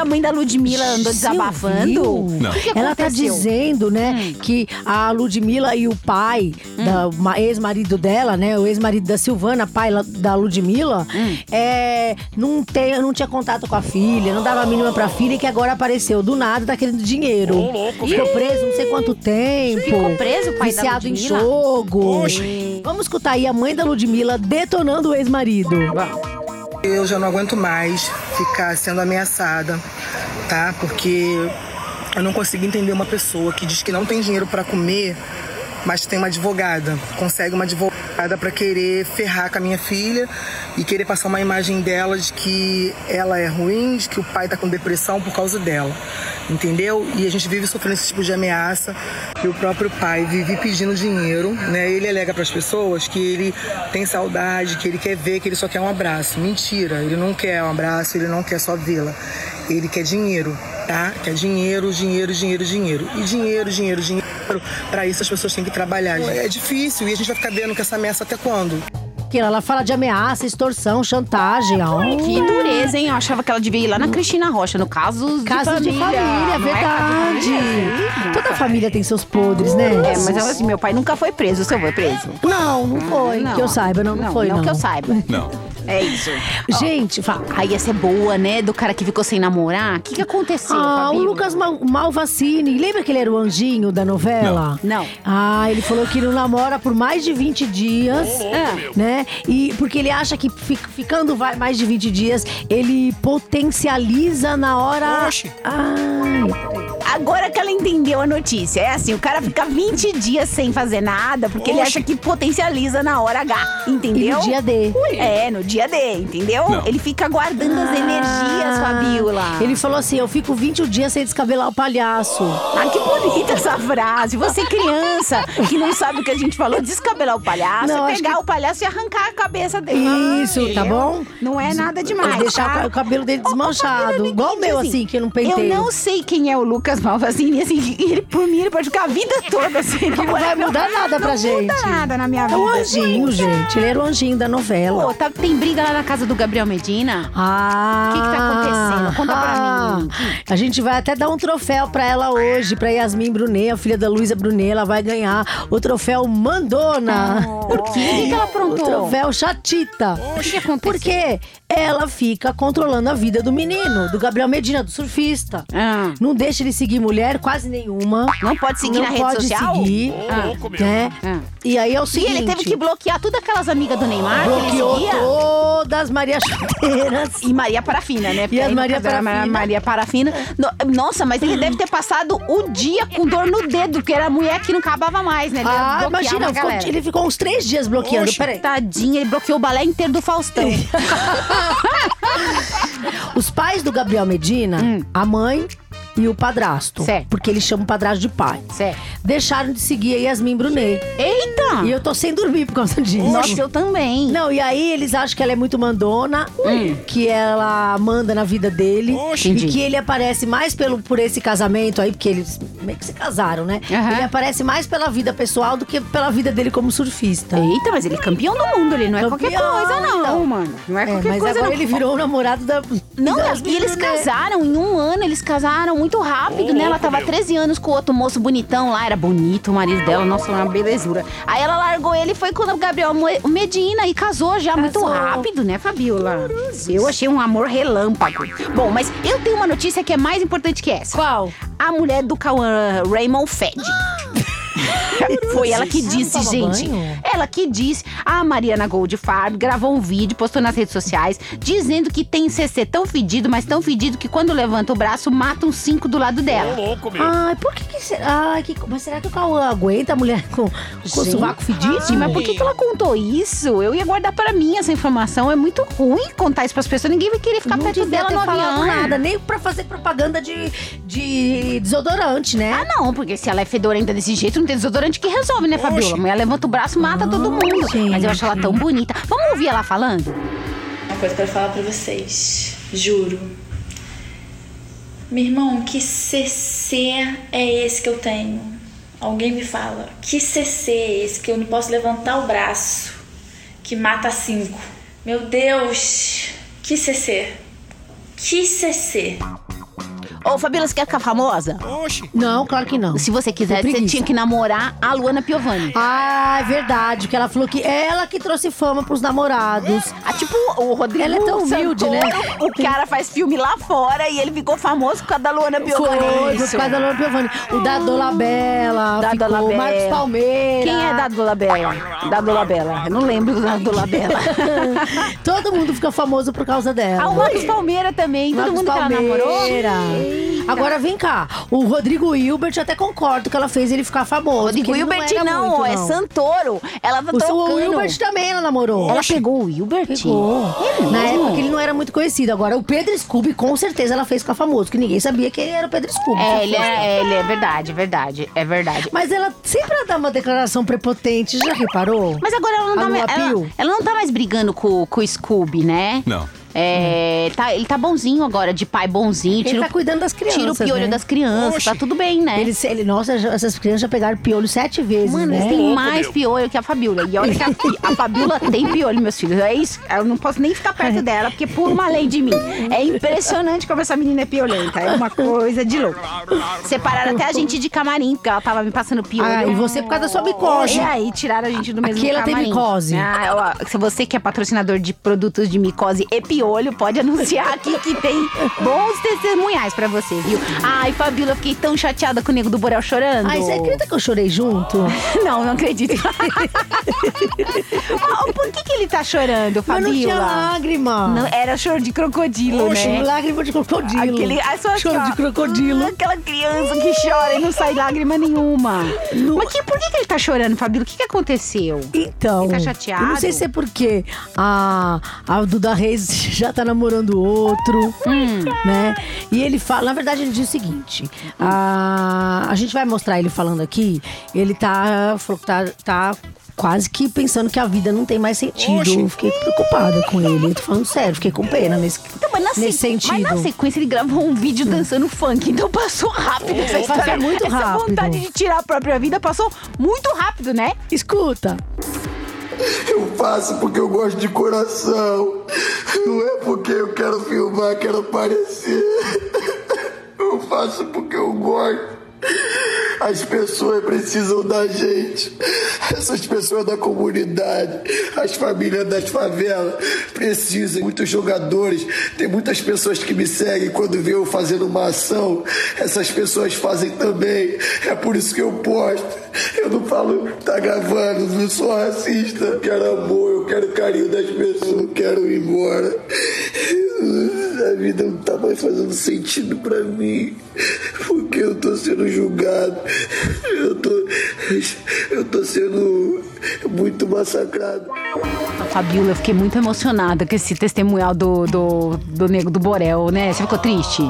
a mãe da Ludmilla andou Você desabafando? ouviu? O que, que Ela tá aconteceu? dizendo, né, que a Ludmilla e o pai, da ma- ex-marido dela, né, o ex-marido da Silvana, pai da Ludmilla, é, não, tem, não tinha contato com a filha, não dava a mínima pra filha e que agora apareceu do nada, tá querendo dinheiro. Ficou preso não sei quanto tempo. Ficou preso o pai da viciado em Ludmilla? jogo. Vamos escutar aí a mãe da Ludmilla detonando o ex-marido. Eu já não aguento mais ficar sendo ameaçada, tá? Porque eu não consigo entender uma pessoa que diz que não tem dinheiro para comer, mas tem uma advogada, consegue uma advogada para querer ferrar com a minha filha e querer passar uma imagem dela de que ela é ruim, de que o pai tá com depressão por causa dela. Entendeu? E a gente vive sofrendo esse tipo de ameaça. E o próprio pai vive pedindo dinheiro, né? Ele alega para as pessoas que ele tem saudade, que ele quer ver, que ele só quer um abraço. Mentira, ele não quer um abraço, ele não quer só vê-la. Ele quer dinheiro, tá? Quer dinheiro, dinheiro, dinheiro, dinheiro. E dinheiro, dinheiro, dinheiro. Para isso as pessoas têm que trabalhar. É difícil e a gente vai ficar vendo com essa ameaça até quando? Que ela fala de ameaça, extorsão, chantagem. ó. Que dureza, hein? Eu achava que ela devia ir lá na Cristina Rocha, no caso Casos de família, não é? verdade. Toda família tem seus podres, né? É, mas ela, assim, meu pai nunca foi preso. O seu foi preso? Não, não foi. Não. Que eu saiba, não, não, foi, não. Não que eu saiba. Não. É isso. Gente, Aí ia ser boa, né? Do cara que ficou sem namorar. O que, que aconteceu, Ah, o Fabíola? Lucas Mal Malvacini. Lembra que ele era o anjinho da novela? Não. Ah, ele falou que não namora por mais de 20 dias, Ah. né? E porque ele acha que fi- ficando vai- mais de 20 dias, ele potencializa na hora. Oxe. Ai, Agora que ela entendeu a notícia. É assim, o cara fica 20 dias sem fazer nada, porque ele Oxe. acha que potencializa na hora H, entendeu? e no dia D. É, no dia D, entendeu? Não. Ele fica guardando as energias, Fabiola. Ah. Ele falou assim: eu fico 20 dias sem descabelar o palhaço. Ah, que bonita essa frase. Você criança que não sabe o que a gente falou, descabelar o palhaço, Não, é pegar que- o palhaço e arrancar a cabeça dele. Isso, tá bom? Não é nada demais, deixar tá? o cabelo dele desmanchado. Igual o meu, assim, que eu não penteio. Eu não sei quem é o Lucas Malvazini, assim, ele, por mim, ele pode ficar a vida toda assim. Não vai mudar nada pra não gente. Não muda nada na minha É vida. o anjinho, gente. Ele era o anjinho da novela. Pô, tá, tem briga lá na casa do Gabriel Medina? Ah! O que que tá acontecendo? Conta pra mim. A gente vai até dar um troféu pra ela hoje, pra Yasmin Brunet, a filha da Luísa Brunet. Ela vai ganhar o troféu Mandona. Por quê? O que que ela O aprontou? troféu Chatita. O que que aconteceu? Porque ela fica controlando a vida do menino, do Gabriel Medina, do surfista. Ah, Não deixa ele seguir mulher, quase nenhuma. não pode seguir não na rede pode social? seguir, Ô, louco, né? Ah. E aí é o E seguinte... ele teve que bloquear todas aquelas amigas do Neymar bloqueou todas Maria Chuteiras. E Maria Parafina, né? Porque as aí, no Maria Parafina. Maria Parafina. No- nossa, mas ele deve ter passado o dia com dor no dedo, porque era a mulher que não acabava mais, né? Ele Ah, imagina, ficou- ele ficou uns três dias bloqueando. Oxe. Peraí. Tadinha, ele bloqueou o balé inteiro do Faustão. Os pais do Gabriel Medina, a mãe e o padrasto. Certo. Porque eles chamam o padrasto de pai. Certo. Deixaram de seguir a Yasmin Brunet. Eita! E eu tô sem dormir por causa disso. Nossa, eu também. Não, e aí eles acham que ela é muito mandona, Hum. que ela manda na vida dele. Oxe. E que ele aparece mais pelo, por esse casamento aí, porque eles meio que se casaram, né? Aham. Ele aparece mais pela vida pessoal do que pela vida dele como surfista. Eita, mas ele é campeão do mundo, ele não é qualquer coisa, não, então. mano. Não é É, qualquer mas coisa, agora não. ele virou o namorado da. Não, da e eles casaram em um ano, eles casaram muito rápido, né? Ela tava meu. 13 anos com outro moço bonitão lá, era bonito o marido dela, nossa, uma belezura. Aí ela largou ele e foi com o Gabriel Medina e casou já muito Casou. rápido, né, Fabiola? Eu achei um amor relâmpago. Bom, mas eu tenho uma notícia que é mais importante que essa. Qual? A mulher do Cauã Raymond Fed. Foi ela que disse, gente. banho? Ela que disse. A Mariana Goldfarb gravou um vídeo, postou nas redes sociais, dizendo que tem CC tão fedido, mas tão fedido que quando levanta o braço, mata uns cinco do lado Ô, dela. louco, meu. Ai, por que que será? Ai, que, mas será que o Cauã aguenta a mulher com, com o sovaco fedido? Gente, mas por que, que ela contou isso? Eu ia guardar pra mim essa informação. É muito ruim contar isso pras pessoas. Ninguém vai querer ficar não perto dela no avião. nada, nem pra fazer propaganda de, de desodorante, né? Ah, não, porque se ela é fedorenta desse jeito, não tem desodorante que resolve, né, Fabiola? A mulher levanta o braço, mata todo mundo. Mas eu acho ela tão bonita. Vamos ouvir ela falando? Uma coisa pra falar pra vocês, juro. Meu irmão, que CC é esse que eu tenho? Alguém me fala. Que CC é esse que eu não posso levantar o braço? Que mata cinco. Meu Deus, que CC? Que CC? Ô, Fabíola, você quer ficar famosa? Não, claro que não. Se você quiser, você tinha que namorar a Luana Piovani. Ah, é verdade, porque ela falou que ela que trouxe fama pros namorados. Ah, tipo, o Rodrigo Ela é tão humilde, Santoro, né? O cara faz filme lá fora e ele ficou famoso por causa da Luana Piovani. Foi, Isso. por causa da Luana Piovani. O da Dolabella, Da ficou, Dolabella. Marcos Palmeira. Quem é da Dolabella? Da Dolabella. Eu não lembro da Dolabella. Todo mundo fica famoso por causa dela. ah, o Marcos Palmeira também. Todo Marcos mundo que ela namorou. Agora vem cá, o Rodrigo Hilbert eu até concordo que ela fez ele ficar famoso. Rodrigo Hilbert era não, muito, é Santoro. Ela tá O, seu trocando. Hilbert também ela namorou. Ela pegou o Hilbert? Pegou. É Na época ele não era muito conhecido. Agora, o Pedro Scooby, com certeza, ela fez ficar famoso, que ninguém sabia que ele era o Pedro Scooby. É, ele fosse. é, ele é verdade, verdade, é verdade. Mas ela sempre ela dá uma declaração prepotente, já reparou? Mas agora ela não, A tá, mais, ela, ela não tá mais brigando com, com o Scooby, né? Não. É, tá, ele tá bonzinho agora, de pai bonzinho. Ele Tira, tá o- cuidando das crianças, tira o piolho né? das crianças, tá tudo bem, né? Ele, ele, nossa, essas crianças já pegaram piolho sete vezes, Mano, né? eles têm mais piolho que a Fabiola. E olha que a, a Fabiola tem piolho, meus filhos. É isso. Eu não posso nem ficar perto dela, porque por uma lei de mim. É impressionante como essa menina é piolenta. É uma coisa de louco. Separaram até a gente de camarim, porque ela tava me passando piolho. Ah, e você por causa da sua micose. E aí, tiraram a gente do mesmo Aqui ela tem micose. Ah, ó, se você que é patrocinador de produtos de micose e piolho, pode anunciar aqui que tem bons testemunhais pra você, viu? Ai, Fabiola, eu fiquei tão chateada com o Nego do Borel chorando. Ai, você acredita que eu chorei junto? Não, não acredito. Ah, Por que, que ele tá chorando, Mas não tinha lágrima. Não, era choro de crocodilo, Oxe, né? lágrima de crocodilo. Aquele, Choro assim, ó, de crocodilo. ah, Aquela criança que chora e não sai lágrima nenhuma. Mas que, por que, que ele tá chorando, Fabíola? O que, que aconteceu? Então, Ele tá chateado? eu não sei se é porque a, a Duda Reis já tá namorando outro, Hum. né? E ele fala, na verdade ele diz o seguinte, a, a gente vai mostrar ele falando aqui, ele tá, falou que tá, tá quase que pensando que a vida não tem mais sentido. Eu fiquei preocupada com ele, eu tô falando sério, fiquei com pena nesse, Então, mas, na nesse sentido. mas na sequência ele gravou um vídeo dançando funk, então passou rápido essa Passou história. muito essa rápido. vontade de tirar a própria vida passou muito rápido, né? Escuta, Eu faço porque eu gosto de coração. Não é porque eu quero filmar, quero aparecer. Eu faço porque eu gosto. As pessoas precisam da gente. Essas pessoas da comunidade, as famílias das favelas precisam. Muitos jogadores, tem muitas pessoas que me seguem quando vê eu fazendo uma ação. Essas pessoas fazem também. É por isso que eu posto. Eu não falo, tá gravando, não sou racista. Eu quero amor, eu quero carinho das pessoas, eu quero ir embora. A vida não tá mais fazendo sentido pra mim. Porque eu tô sendo julgado. Eu tô. Eu tô sendo muito massacrado. A Fabiola, eu fiquei muito emocionada com esse testemunhal do, do, do Nego do Borel, né? Você ficou triste?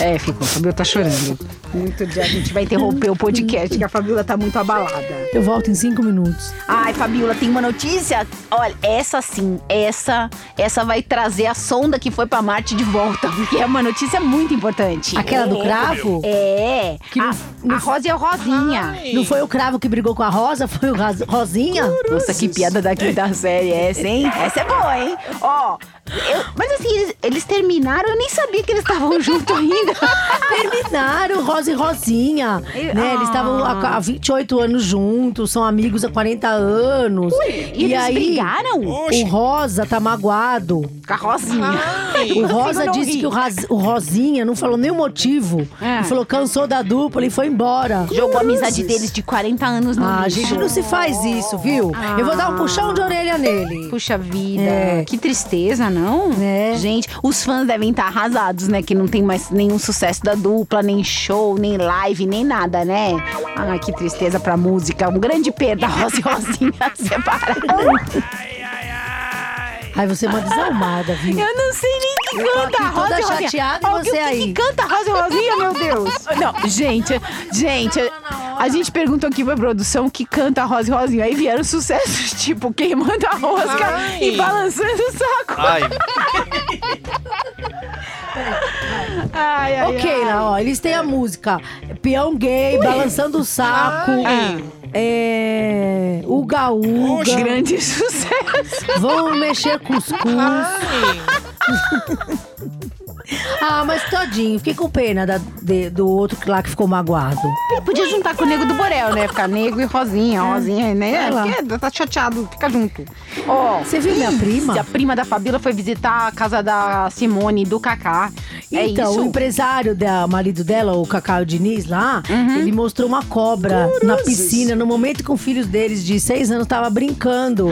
É, ficou. A Fabiola tá chorando. Muito dia. A gente vai interromper o podcast, que a Fabiola tá muito abalada. eu volto em cinco minutos. Ai, Fabiola, tem uma notícia. Olha, essa sim, essa, essa vai trazer a sonda que foi pra Marte de volta, porque é uma notícia muito importante. Aquela do cravo? É. Que a, não- a Rosa e a Rosinha. Não foi o cravo que brigou com a Rosa, foi o Rosinha? Nossa, que piada da quinta série essa, hein? Essa é boa, hein? Ó, eu- mas assim, eles, eles terminaram, eu nem sabia que eles estavam juntos ainda. Terminaram, Rosa e Rosinha. E- né? Eles estavam há, há 28 anos juntos, são amigos há 40 anos. e eles aí, brigaram? O Rosa tá magoado. Com a Rosinha. O Rosa disse que o, o Rosinha não falou nem o motivo. É. Ele falou cansou da dupla e foi embora. Jogou a amizade deles de 40 anos no Ah, lixo. gente, não se faz isso, viu? Eu vou dar um puxão de orelha nele. Puxa vida, É. que tristeza, não? É. Gente, os fãs devem estar arrasados, né? Que não tem mais nenhum sucesso da dupla, nem show, nem live, nem nada, né? Ai, que tristeza pra música. Um grande perda, Rosa e Rosinha separaram. Ai, você é uma desalmada, viu? Eu não sei nem que Eu tô canta aqui a Rosa toda e Rosinha. chateada e você o que aí. que canta a Rosa e Rosinha, meu Deus? Não, gente, gente, a gente perguntou aqui pra produção que canta a Rosa e Rosinha. Aí vieram sucessos tipo queimando a rosca Ai. e balançando o saco. Ai, Ai, ai, Ok, ai. lá, ó, eles têm a música Peão Gay, Balançando o Saco, é, Uga Uga, Grande sucesso. Vão Mexer Cuscuz. Ah, mas todinho, fiquei com pena da- de- do outro lá que ficou magoado. Ele podia juntar com o nego do Borel, né? Ficar nego e rosinha, rosinha, né? Vai lá. Porque tá chateado, fica junto. Ó, Você viu minha prima? a prima da Fabíola foi visitar a casa da Simone e do Kaká. É Então, isso? o empresário da marido dela, o Cacau Diniz lá, Uhum. ele mostrou uma cobra na piscina no momento que os filhos deles de seis anos tava brincando.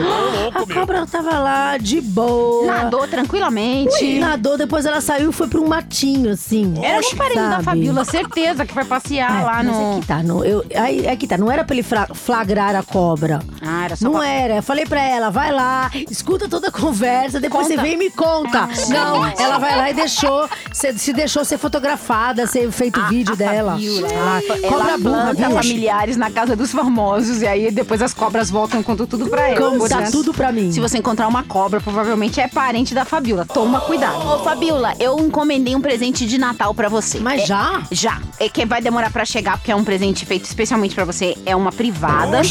A cobra tava lá de boa. Nadou tranquilamente. Nadou, depois ela saiu e foi pra um matinho, assim. Era um parente da sabe? Fabíola, certeza que foi passear É, lá mas no. é que tá, não, eu, aí, é que tá, não era pra ele fra- flagrar a cobra. Ah, era só Não pra- era. Eu falei pra ela, vai lá, escuta toda a conversa, depois Conta. você vem e me conta. não, ela vai lá e deixou, se, se deixou ser fotografada, ser feito vídeo dela. Fabíola, Ah, ela, cobra ela burra, planta viu? familiares na casa dos famosos e aí depois as cobras voltam e contam tudo pra ela. Conta Portanto, tudo pra mim. Se você encontrar uma cobra, provavelmente é parente da Fabíola. Toma cuidado. Ô, Fabíola, eu encomendei um presente de Natal pra você. Mas É- já? Já. É que vai demorar pra chegar, porque é um presente feito especialmente pra você. É uma privada,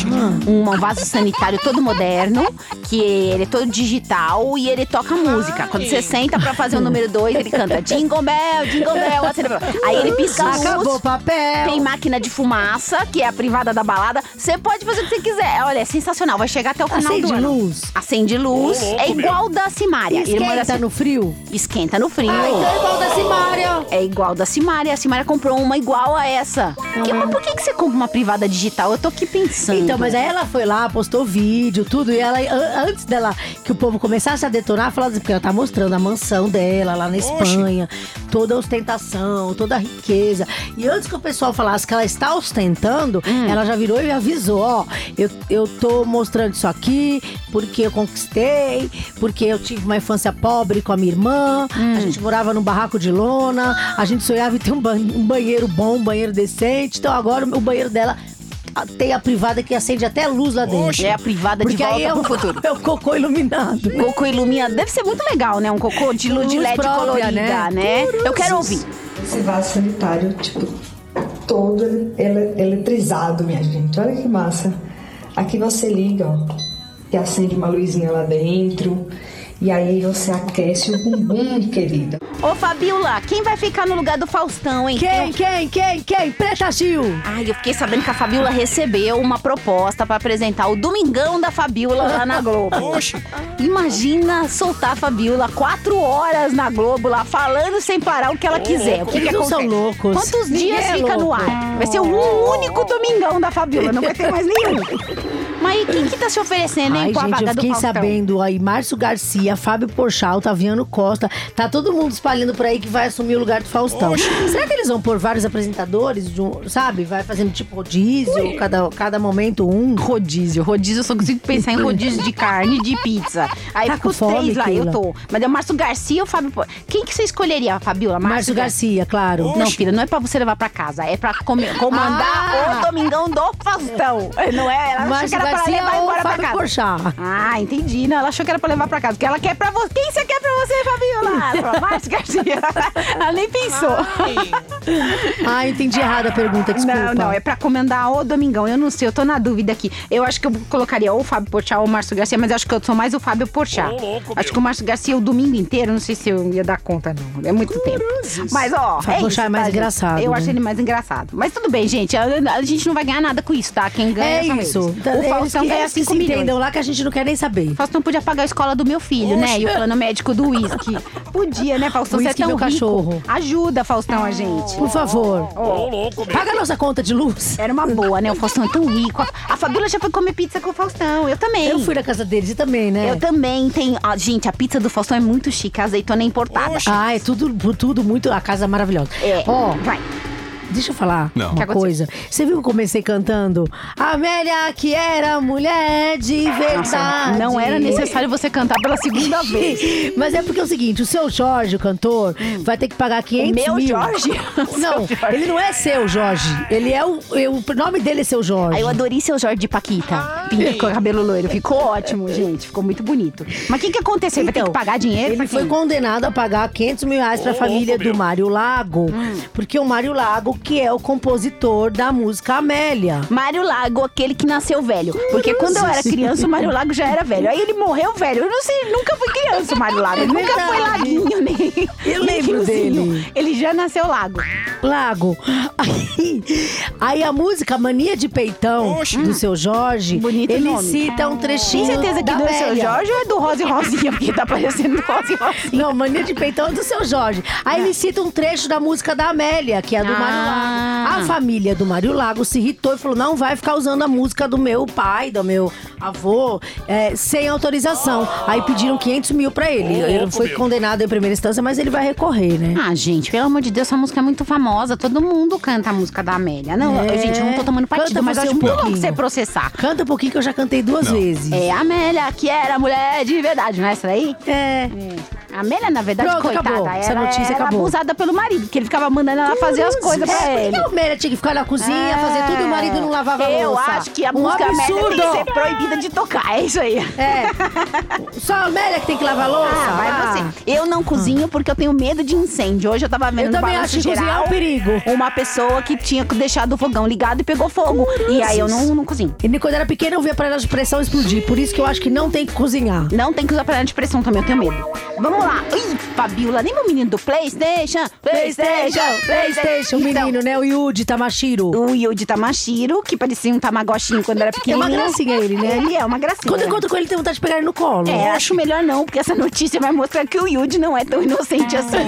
um vaso sanitário todo moderno, que ele é todo digital e ele toca música. Quando você senta pra fazer o número dois, ele canta Jingle Bell, Jingle Bell. acende a- Aí ele pisca a luz. Acabou o papel. Tem máquina de fumaça, que é a privada da balada. Você pode fazer o que você quiser. Olha, é sensacional. Vai chegar até o final Acende do ano. luz. Acende luz. é igual da Simária. irmã da Esquenta Sim- no frio? Esquenta no frio. Ah, então é igual da Simária. É igual da Simária. A Simária comprou uma igual a essa. Que- mas por que, que você compra uma privada digital? Eu tô aqui pensando. Então, mas aí ela foi lá, postou vídeo, tudo, e ela, an- antes dela, que o povo começasse a detonar, falou assim, porque ela tá mostrando a mansão dela lá na Espanha, toda a ostentação, toda a riqueza. E antes que o pessoal falasse que ela está ostentando, ela já virou e avisou, ó, eu, eu tô mostrando isso aqui porque eu conquistei, porque eu tive uma infância pobre com a minha irmã, a gente morava num barraco de lona, a gente sonhava em ter um, ban- um banheiro bom, um banheiro decente, então agora o banheiro dela a- tem a privada que acende até luz lá dentro. É a privada de Porque aí volta é o, pro futuro. é o cocô iluminado. Cocô ilumina. Deve ser muito legal, né? Um cocô de luz de LED própria, colorida, né? né? Eu quero ouvir. Esse vaso sanitário, tipo, todo ele- ele- eletrizado, minha gente. Olha que massa. Aqui você liga, ó, e acende uma luzinha lá dentro. E aí você aquece o bumbum, querida. Ô, Fabiola, quem vai ficar no lugar do Faustão, hein? Quem, Eu- quem, quem, quem? Preta Gil. Ai, eu fiquei sabendo que a Fabiola recebeu uma proposta pra apresentar o Domingão da Fabiola lá na Globo. Imagina soltar a Fabiola quatro horas na Globo lá, falando sem parar o que ela quiser. O que, que Eles acontece? são loucos. Quantos Ninguém dias é fica no louco. ar? Vai ser um único Domingão da Fabiola, não vai ter mais nenhum. Mas e quem que tá se oferecendo, hein, Ai, com a gente, vaga eu do fiquei Faustão? sabendo aí, Márcio Garcia, Fábio Porchat, Taviano Costa, tá todo mundo espalhando por aí que vai assumir o lugar do Faustão. Será que eles vão pôr vários apresentadores, de um- sabe? Vai fazendo tipo rodízio, cada, cada momento um. Rodízio. Rodízio, eu só consigo pensar em rodízio de carne e de pizza. Aí Tá fica com os fome, três lá, eu tô. Mas é o Márcio Garcia ou o Fábio... Por- Quem que você escolheria, Fabiola? Márcio Garcia, claro. Não, filha, não é pra você levar pra casa, é pra comer- comandar Ah! o Domingão do Faustão. Não é? Ela achou que Márcio era pra levar embora pra casa. Porchat? Ah, entendi. Não, ela achou que era pra levar pra casa. Porque ela quer pra você. Quem você quer pra você, Fabiola? Márcio Garcia. ela nem pensou. Ah, entendi errado a pergunta, desculpa. Não, não, é pra comandar o Domingão. Eu não sei, eu tô na dúvida aqui. Eu acho que eu colocaria ou o Fábio Porchat ou o Márcio Garcia, mas eu acho que eu sou mais o Fábio Porchat. acho que o Márcio Garcia o domingo inteiro, não sei se eu ia dar conta, não. É muito tempo. Mas, ó, Fábio é Porchat é mais tá, gente? engraçado, Eu né? acho ele mais engraçado. Mas tudo bem, gente. A, a gente não vai ganhar nada com isso, tá? Quem ganha É são isso. eles. O Faustão que, ganha eles que 5 se milhões. entendam lá que a gente não quer nem saber. O Faustão podia pagar a escola do meu filho, né? E o plano médico do uísque. Podia, né, Faustão? Você é tão meu rico. cachorro. Ajuda, Faustão, a gente. Por favor. Paga a nossa conta de luz. Era uma boa, né? O Faustão é tão rico. A, a Fabíola já foi comer pizza com o Faustão. Eu também. Eu fui na casa deles e também, né? Eu também tenho. Ah, gente, a pizza do Faustão é muito chique. A azeitona é importada. Ah, é tudo, tudo muito. A casa é maravilhosa. É. Ó, Vai. Deixa eu falar Não. Que uma coisa. Você viu que eu comecei cantando? Amélia, que era mulher de verdade. Nossa, não era necessário você cantar pela segunda vez. Mas é porque é o seguinte, o seu Jorge, o cantor, vai ter que pagar 500 meu mil. Jorge? Não, Jorge. ele não é seu Jorge. Ele é o... O nome dele é seu Jorge. Aí eu adorei seu Jorge de Paquita. Pinta com cabelo loiro. Ficou ótimo, gente. Ficou muito bonito. Mas o que, que aconteceu? Vai ter que pagar dinheiro? Então, Ele foi condenado a pagar 500 mil reais pra família do Mário Lago. Hum. Porque o Mário Lago que é o compositor da música Amélia. Mário Lago, aquele que nasceu velho. Porque quando eu era criança, o Mário Lago já era velho. Aí ele morreu velho. Eu não sei, nunca fui criança, o Mário Lago. É Ele nunca foi laguinho, nem. Eu nem lembro dele. Ele já nasceu lago. Lago. Aí, aí a música Mania de Peitão, do seu Jorge, Bonito ele nome. cita um trechinho. Tem certeza que da do seu Amélia. Jorge ou é do Rosa e Rosinha? Porque tá parecendo do Rosa e Rosinha. Não, Mania de Peitão é do seu Jorge. Aí ele cita um trecho da música da Amélia, que é do Ah. Mário Lago. A família do Mário Lago se irritou e falou: não vai ficar usando a música do meu pai, do meu avô, é, sem autorização. Aí pediram 500 mil pra ele. Ele foi condenado em primeira instância, mas ele vai recorrer, né? Ah, gente, pelo amor de Deus, essa música é muito famosa. Todo mundo canta a música da Amélia. Não, É. gente, eu não tô tomando partido, Canta mas eu você acho um muito louco pouquinho. você processar. Canta um pouquinho que eu já cantei duas vezes. É a Amélia, que era mulher de verdade, não é essa daí? É. A Amélia, na verdade, Pronto, coitada, acabou. Essa notícia era acabou. abusada pelo marido, porque ele ficava mandando ela fazer as coisas É, pra por que ele. a Amélia tinha que ficar na cozinha, fazer tudo e o marido não lavava a Eu louça? acho que a um música Amélia tem que ser proibida de tocar, é isso aí. É. Só a Amélia que tem que lavar a louça? Ah, vai você. Eu não cozinho porque eu tenho medo de incêndio. Hoje eu tava vendo Eu no também Balanço acho que cozinhar é um perigo. uma pessoa que tinha deixado o fogão ligado e pegou fogo. E aí eu não, não cozinho. E quando era pequena eu via a panela de pressão explodir. Por isso que eu acho que não tem que cozinhar. Não tem que usar panela de pressão também, eu tenho medo. Vamos lá. Ih, Fabiola, lembra o menino do Playstation? Playstation, Playstation, o Então, menino, né? O Yuji Tamashiro. O Yuji Tamashiro, que parecia um tamagochinho quando era É uma gracinha ele, né? Ele é uma gracinha. Quando eu encontro com ele, tem vontade de pegar ele no colo. É, acho melhor não, porque essa notícia vai mostrar que o Yuji não é tão inocente assim.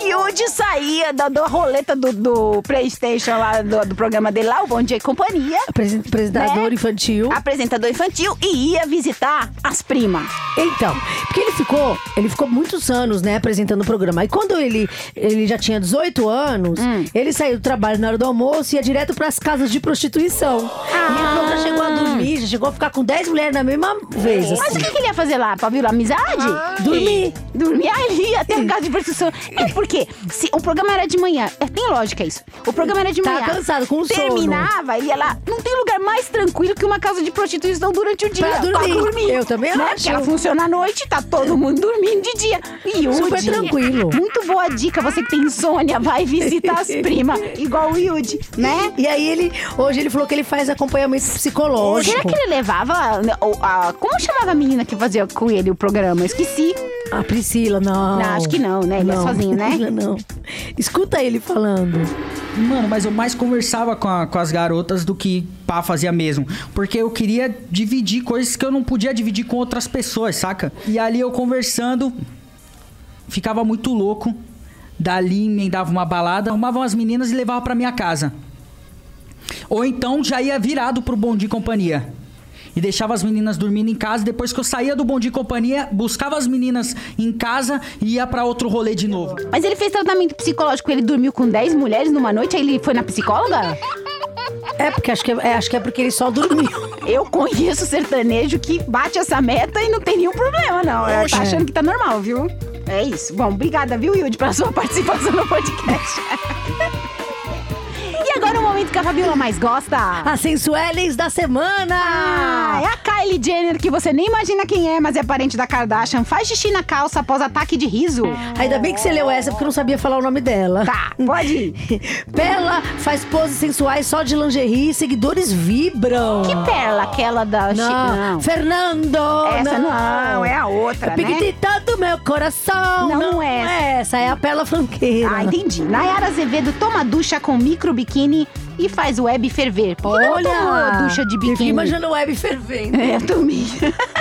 Yuji saía da, da roleta do, do Playstation lá, do, do programa dele lá, o Bom Dia e Companhia, Apresen- Apresentador Né? infantil. apresentador infantil, e ia visitar as primas. Então, porque ele ficou, ele ficou muitos anos, né, apresentando o programa. E quando ele, ele já tinha 18 anos, Hum. ele saiu do trabalho na hora do almoço e ia direto pras casas de prostituição. E ele falou já chegou a dormir, já chegou a ficar com 10 mulheres na mesma vez, Mas o assim. que, que ele ia fazer lá? Pra virar amizade? Dormir. Dormir? Ah, ele ia até a casa de prostituição. É porque se o programa era de manhã, é, tem lógica isso. O programa era de Tá manhã. cansado, com sono. Terminava, ele ia lá. Não tem lugar mais tranquilo que uma casa de prostituição durante o dia. Pra dormir. Eu também né? acho. Porque ela funciona à noite, tá todo mundo dormindo de dia. E Yudi, Super tranquilo. Muito boa dica. Você que tem insônia, vai visitar as primas. Igual o Yudi, né? E aí ele, hoje ele falou que ele faz acompanhamento psicológico. Será que ele levava. o- a- como chamava a menina que fazia com ele o programa? Eu esqueci. A Priscila, não. Não, acho que não, né? Ele é Não, sozinho, né? Priscila, não. Escuta ele falando. Mano, mas eu mais conversava com, a- com as garotas do que pá fazia mesmo. Porque eu queria dividir coisas que eu não podia dividir com outras pessoas, saca? E ali eu conversando, ficava muito louco. Dali emendava uma balada, arrumava umas meninas e levava pra minha casa. Ou então já ia virado pro Bom Dia e Companhia. E deixava as meninas dormindo em casa. Depois que eu saía do Bom Dia e Companhia, buscava as meninas em casa e ia pra outro rolê de novo. Mas ele fez tratamento psicológico, ele dormiu com 10 mulheres numa noite, aí ele foi na psicóloga? É, porque acho que é, é, acho que é porque ele só dormiu. Eu conheço sertanejo que bate essa meta e não tem nenhum problema, não. Ela tá achando que tá normal, viu? É isso. Bom, obrigada, viu, Yudi, pela sua participação no podcast. Momento que a Fabiola mais gosta. As sensueles da semana! Ah, é a Kylie Jenner, que você nem imagina quem é, mas é parente da Kardashian. Faz xixi na calça após ataque de riso. Ainda bem que você leu essa, porque eu não sabia falar o nome dela. Tá, pode ir. Pela faz poses sensuais só de lingerie e seguidores vibram. Que perla, aquela da... Chi- Não, Fernando! Essa não, é a outra, né? Piquitita do meu coração! Não é essa, é a Pela Franqueira. Ah, entendi. Nayara Azevedo toma ducha com micro biquíni e faz o web ferver. Olha! tomou ducha de biquíni? imaginando o web fervendo. É, também.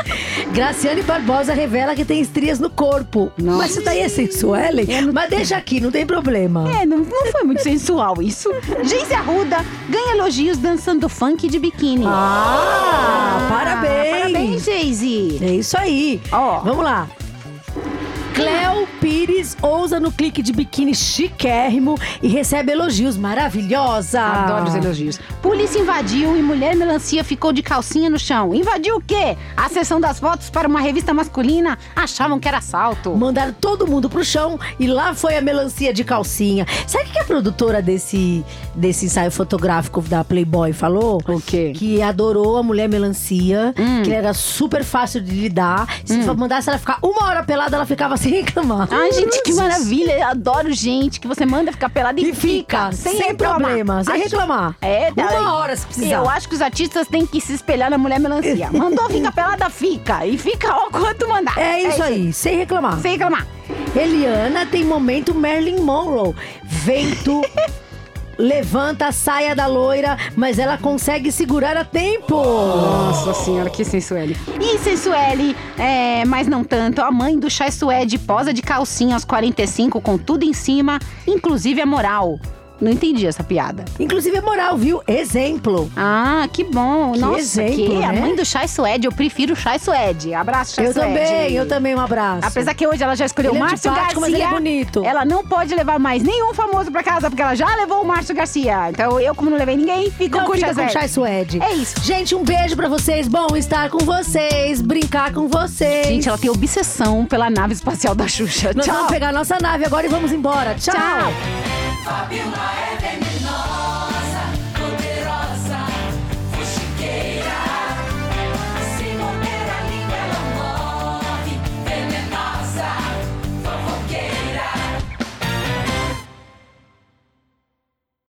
Graciane Barbosa revela que tem estrias no corpo. Nossa. Mas isso daí é sensuelen? Mas deixa aqui, não tem problema. É, não, não foi muito sensual isso. Geise Arruda ganha elogios dançando funk de biquíni. Ah, parabéns. Parabéns, Geise. É isso aí. Ó. Vamos lá. Cleo Pires ousa no clique de biquíni chiquérrimo e recebe elogios. Maravilhosa! Adoro os elogios. Polícia invadiu e mulher melancia ficou de calcinha no chão. Invadiu o quê? A sessão das fotos para uma revista masculina. Achavam que era assalto. Mandaram todo mundo pro chão e lá foi a melancia de calcinha. Sabe o que a produtora desse, desse ensaio fotográfico da Playboy falou? O quê? Que adorou a mulher melancia, Hum. que era super fácil de lidar. Se mandasse ela ficar uma hora pelada, ela ficava sem reclamar. Ai, gente, que maravilha. Eu adoro gente que você manda ficar pelada e, E fica, sem problema, sem reclamar. É, tá. Uma hora se precisar. Eu acho que os artistas têm que se espelhar na mulher melancia. Mandou ficar pelada, fica. E fica ó quanto mandar. É isso aí, sem reclamar. Sem reclamar. Eliana tem momento Marilyn Monroe. Vento. Levanta a saia da loira, mas ela consegue segurar a tempo. Nossa senhora, que sensuele. E sensuele, é, mas não tanto. A mãe do Chai Suede posa de calcinha aos 45 com tudo em cima, inclusive a moral. Não entendi essa piada. Inclusive é moral, viu? Exemplo. Ah, que bom. Que Nossa, exemplo, que a né? mãe do Chai Suede. Eu prefiro o Chai Suede. Abraço, Chai Eu Suede. também, eu também, um abraço. Apesar que hoje ela já escolheu Ele o é Márcio antipático, Garcia. mas ele é bonito. Ela não pode levar mais nenhum famoso pra casa, porque ela já levou o Márcio Garcia. Então eu, como não levei ninguém, fico Não com o fica Chai com Suede. Chai Suede. É isso. Gente, um beijo pra vocês. Bom estar com vocês, brincar com vocês. Gente, ela tem obsessão pela nave espacial da Xuxa. Nós Tchau. vamos pegar nossa nave agora e vamos embora. Tchau. Tchau. Fabiola FM.